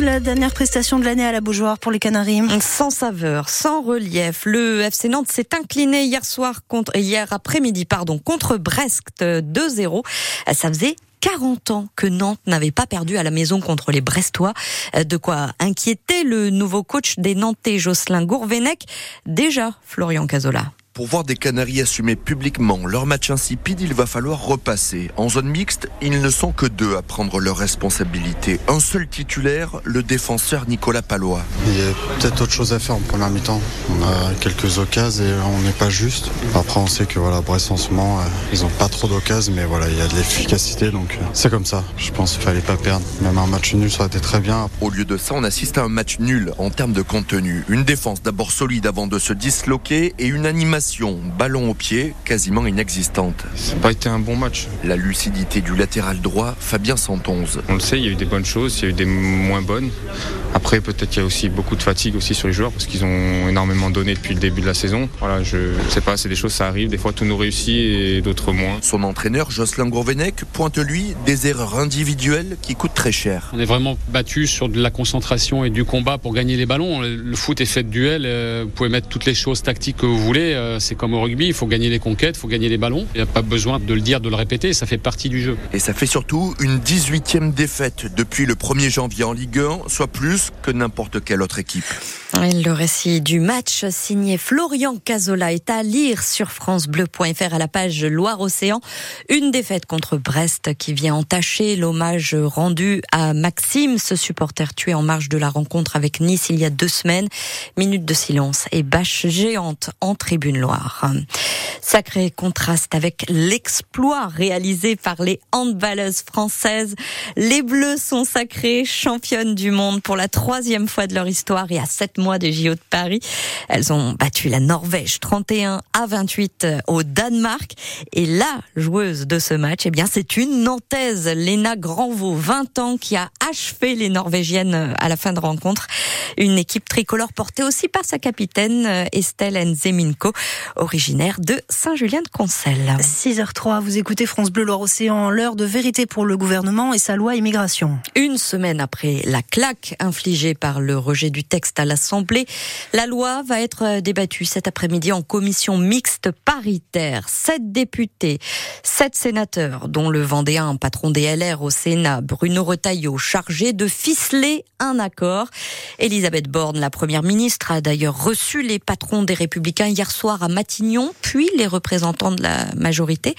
la dernière prestation de l'année à la Beaujoire pour les Canaries. Sans saveur, sans relief, le FC Nantes s'est incliné hier soir contre hier après-midi pardon contre Brest 2-0. Ça faisait 40 ans que Nantes n'avait pas perdu à la maison contre les Brestois. De quoi inquiéter le nouveau coach des Nantais, Jocelyn Gourvenec. Déjà, Florian Cazola. Pour voir des Canaries assumer publiquement leur match insipide, il va falloir repasser. En zone mixte, ils ne sont que deux à prendre leurs responsabilités. Un seul titulaire, le défenseur Nicolas Palois. Il y a peut-être autre chose à faire en première mi-temps. On a quelques occasions et on n'est pas juste. Après, on sait que voilà, Brest en ce moment, euh, ils n'ont pas trop d'occasions, mais voilà, il y a de l'efficacité, donc euh, c'est comme ça. Je pense qu'il fallait pas perdre. Même un match nul, ça aurait été très bien. Au lieu de ça, on assiste à un match nul en termes de contenu. Une défense d'abord solide avant de se disloquer et une animation ballon au pied, quasiment inexistante. Ça n'a pas été un bon match. La lucidité du latéral droit, Fabien Santonze. On le sait, il y a eu des bonnes choses, il y a eu des moins bonnes. Après, peut-être qu'il y a aussi beaucoup de fatigue aussi sur les joueurs parce qu'ils ont énormément donné depuis le début de la saison. Voilà, je sais pas, c'est des choses, ça arrive. Des fois, tout nous réussit et d'autres moins. Son entraîneur, Jocelyn Gourvenec, pointe lui des erreurs individuelles qui coûtent très cher. On est vraiment battu sur de la concentration et du combat pour gagner les ballons. Le foot est fait de duels. Euh, vous pouvez mettre toutes les choses tactiques que vous voulez. Euh, c'est comme au rugby, il faut gagner les conquêtes, il faut gagner les ballons. Il n'y a pas besoin de le dire, de le répéter, ça fait partie du jeu. Et ça fait surtout une 18e défaite depuis le 1er janvier en Ligue 1, soit plus que n'importe quelle autre équipe. Le récit du match signé Florian Cazola est à lire sur francebleu.fr à la page Loire-Océan. Une défaite contre Brest qui vient entacher l'hommage rendu à Maxime, ce supporter tué en marge de la rencontre avec Nice il y a deux semaines. Minute de silence et bâche géante en tribune Loire. Sacré contraste avec l'exploit réalisé par les handballeuses françaises. Les Bleus sont sacrées championnes du monde pour la troisième fois de leur histoire et à sept mois des JO de Paris. Elles ont battu la Norvège 31 à 28 au Danemark. Et la joueuse de ce match, eh bien, c'est une Nantaise, Lena Granvaux, 20 ans, qui a achevé les Norvégiennes à la fin de rencontre. Une équipe tricolore portée aussi par sa capitaine Estelle Nzeminko, originaire de Saint-Julien de Concel. 6h03, vous écoutez France Bleu Loire-Océan, l'heure de vérité pour le gouvernement et sa loi immigration. Une semaine après la claque infligée par le rejet du texte à l'Assemblée, la loi va être débattue cet après-midi en commission mixte paritaire. Sept députés, sept sénateurs, dont le Vendéen, patron des LR au Sénat, Bruno Retailleau, chargé de ficeler un accord. Elisabeth Borne, la première ministre, a d'ailleurs reçu les patrons des Républicains hier soir à Matignon, puis les représentants de la majorité.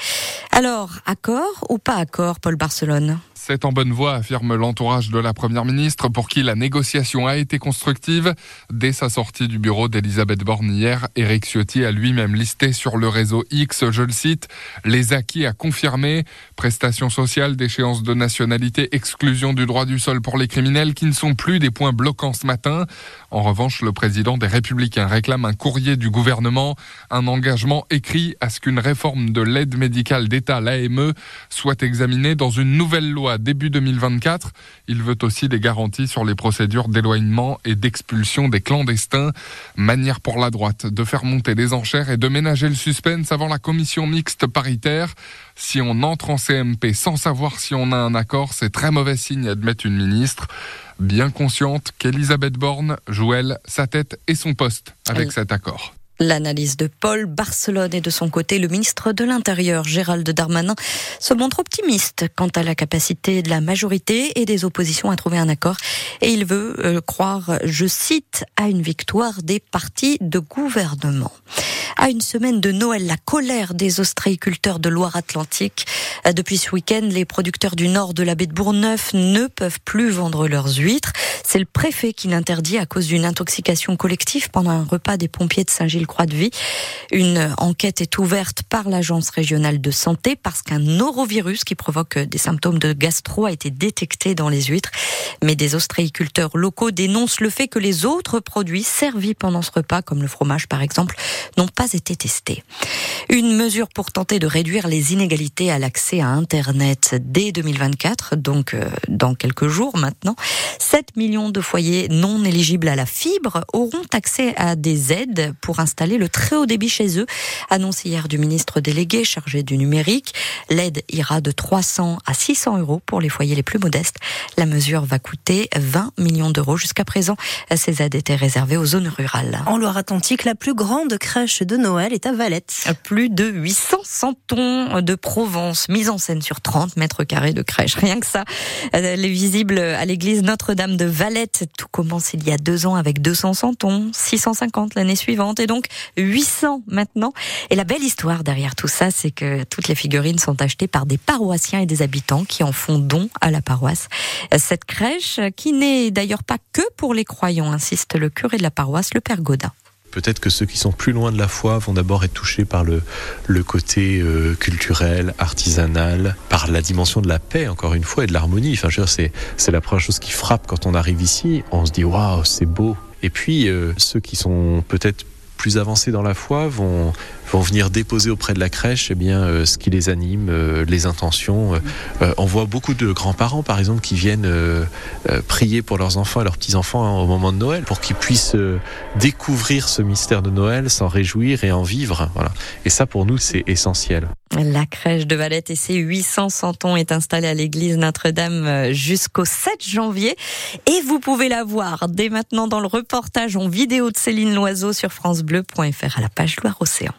Alors, accord ou pas accord, Paul Barcelone? C'est en bonne voie, affirme l'entourage de la Première ministre, pour qui la négociation a été constructive. Dès sa sortie du bureau d'Elisabeth Borne hier, Éric Ciotti a lui-même listé sur le réseau X, je le cite, les acquis à confirmer, prestations sociales, déchéance de nationalité, exclusion du droit du sol pour les criminels qui ne sont plus des points bloquants ce matin. En revanche, le président des Républicains réclame un courrier du gouvernement, un engagement écrit à ce qu'une réforme de l'aide médicale d'État, l'AME, soit examinée dans une nouvelle loi début 2024. Il veut aussi des garanties sur les procédures d'éloignement et d'expulsion des clandestins. Manière pour la droite de faire monter les enchères et de ménager le suspense avant la commission mixte paritaire. Si on entre en CMP sans savoir si on a un accord, c'est très mauvais signe, admet une ministre bien consciente qu'Elisabeth Borne joue elle sa tête et son poste avec cet accord. L'analyse de Paul Barcelone et de son côté, le ministre de l'Intérieur, Gérald Darmanin, se montre optimiste quant à la capacité de la majorité et des oppositions à trouver un accord. Et il veut euh, croire, je cite, à une victoire des partis de gouvernement. À une semaine de Noël, la colère des ostréiculteurs de Loire-Atlantique. Euh, depuis ce week-end, les producteurs du nord de la baie de Bourgneuf ne peuvent plus vendre leurs huîtres. C'est le préfet qui l'interdit à cause d'une intoxication collective pendant un repas des pompiers de Saint-Gilles Croix de Vie. Une enquête est ouverte par l'Agence régionale de santé parce qu'un norovirus qui provoque des symptômes de gastro a été détecté dans les huîtres. Mais des ostréiculteurs locaux dénoncent le fait que les autres produits servis pendant ce repas, comme le fromage par exemple, n'ont pas pas été testés. Une mesure pour tenter de réduire les inégalités à l'accès à Internet dès 2024, donc euh, dans quelques jours maintenant. 7 millions de foyers non éligibles à la fibre auront accès à des aides pour installer le très haut débit chez eux, annoncé hier du ministre délégué chargé du numérique. L'aide ira de 300 à 600 euros pour les foyers les plus modestes. La mesure va coûter 20 millions d'euros. Jusqu'à présent, ces aides étaient réservées aux zones rurales. En Loire-Atlantique, la plus grande crèche de Noël est à Valette. Plus de 800 centons de Provence, mise en scène sur 30 mètres carrés de crèche. Rien que ça, elle est visible à l'église Notre-Dame de Valette. Tout commence il y a deux ans avec 200 centons, 650 l'année suivante et donc 800 maintenant. Et la belle histoire derrière tout ça, c'est que toutes les figurines sont achetées par des paroissiens et des habitants qui en font don à la paroisse. Cette crèche, qui n'est d'ailleurs pas que pour les croyants, insiste le curé de la paroisse, le père Godin. Peut-être que ceux qui sont plus loin de la foi vont d'abord être touchés par le, le côté euh, culturel, artisanal, par la dimension de la paix, encore une fois, et de l'harmonie. Enfin, c'est la première chose qui frappe quand on arrive ici. On se dit, waouh, c'est beau. Et puis, euh, ceux qui sont peut-être plus avancés dans la foi vont, vont venir déposer auprès de la crèche eh bien, euh, ce qui les anime, euh, les intentions. Euh, on voit beaucoup de grands-parents, par exemple, qui viennent prier pour leurs enfants et leurs petits-enfants hein, au moment de Noël, pour qu'ils puissent découvrir ce mystère de Noël, s'en réjouir et en vivre. Voilà. Et ça, pour nous, c'est essentiel. La crèche de Valette et ses 800 centons est installée à l'église Notre-Dame jusqu'au 7 janvier. Et vous pouvez la voir dès maintenant dans le reportage en vidéo de Céline Loiseau sur francebleu.fr à la page Loire-Océan.